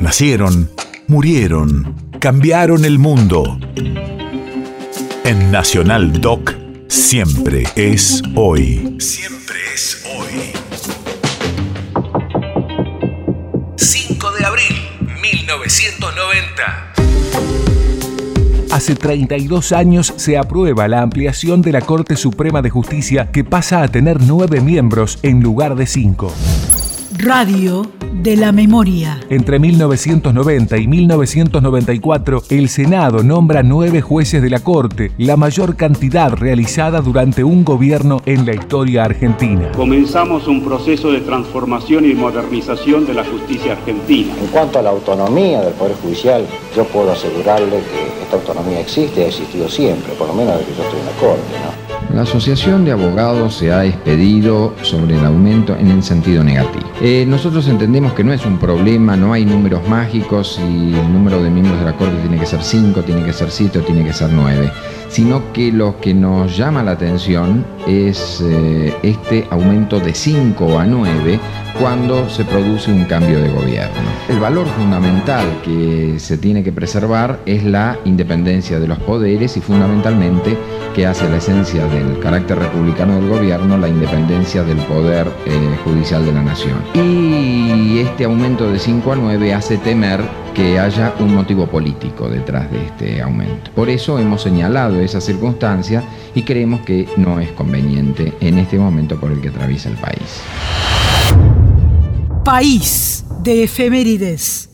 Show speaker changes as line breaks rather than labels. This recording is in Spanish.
Nacieron, murieron, cambiaron el mundo. En Nacional Doc, siempre es hoy. Siempre es hoy. 5 de abril, 1990.
Hace 32 años se aprueba la ampliación de la Corte Suprema de Justicia que pasa a tener nueve miembros en lugar de cinco.
Radio de la Memoria.
Entre 1990 y 1994, el Senado nombra nueve jueces de la Corte, la mayor cantidad realizada durante un gobierno en la historia argentina.
Comenzamos un proceso de transformación y modernización de la justicia argentina.
En cuanto a la autonomía del Poder Judicial, yo puedo asegurarle que esta autonomía existe y ha existido siempre, por lo menos desde que yo estoy en la Corte. ¿no?
La Asociación de Abogados se ha expedido sobre el aumento en el sentido negativo. Eh, nosotros entendemos que no es un problema, no hay números mágicos y el número de miembros de la Corte tiene que ser 5, tiene que ser 7 o tiene que ser 9, sino que lo que nos llama la atención es eh, este aumento de 5 a 9 cuando se produce un cambio de gobierno. El valor fundamental que se tiene que preservar es la independencia de los poderes y fundamentalmente que hace la esencia del carácter republicano del gobierno la independencia del poder eh, judicial de la nación. Y este aumento de 5 a 9 hace temer que haya un motivo político detrás de este aumento. Por eso hemos señalado esa circunstancia y creemos que no es conveniente en este momento por el que atraviesa el país.
País de efemérides.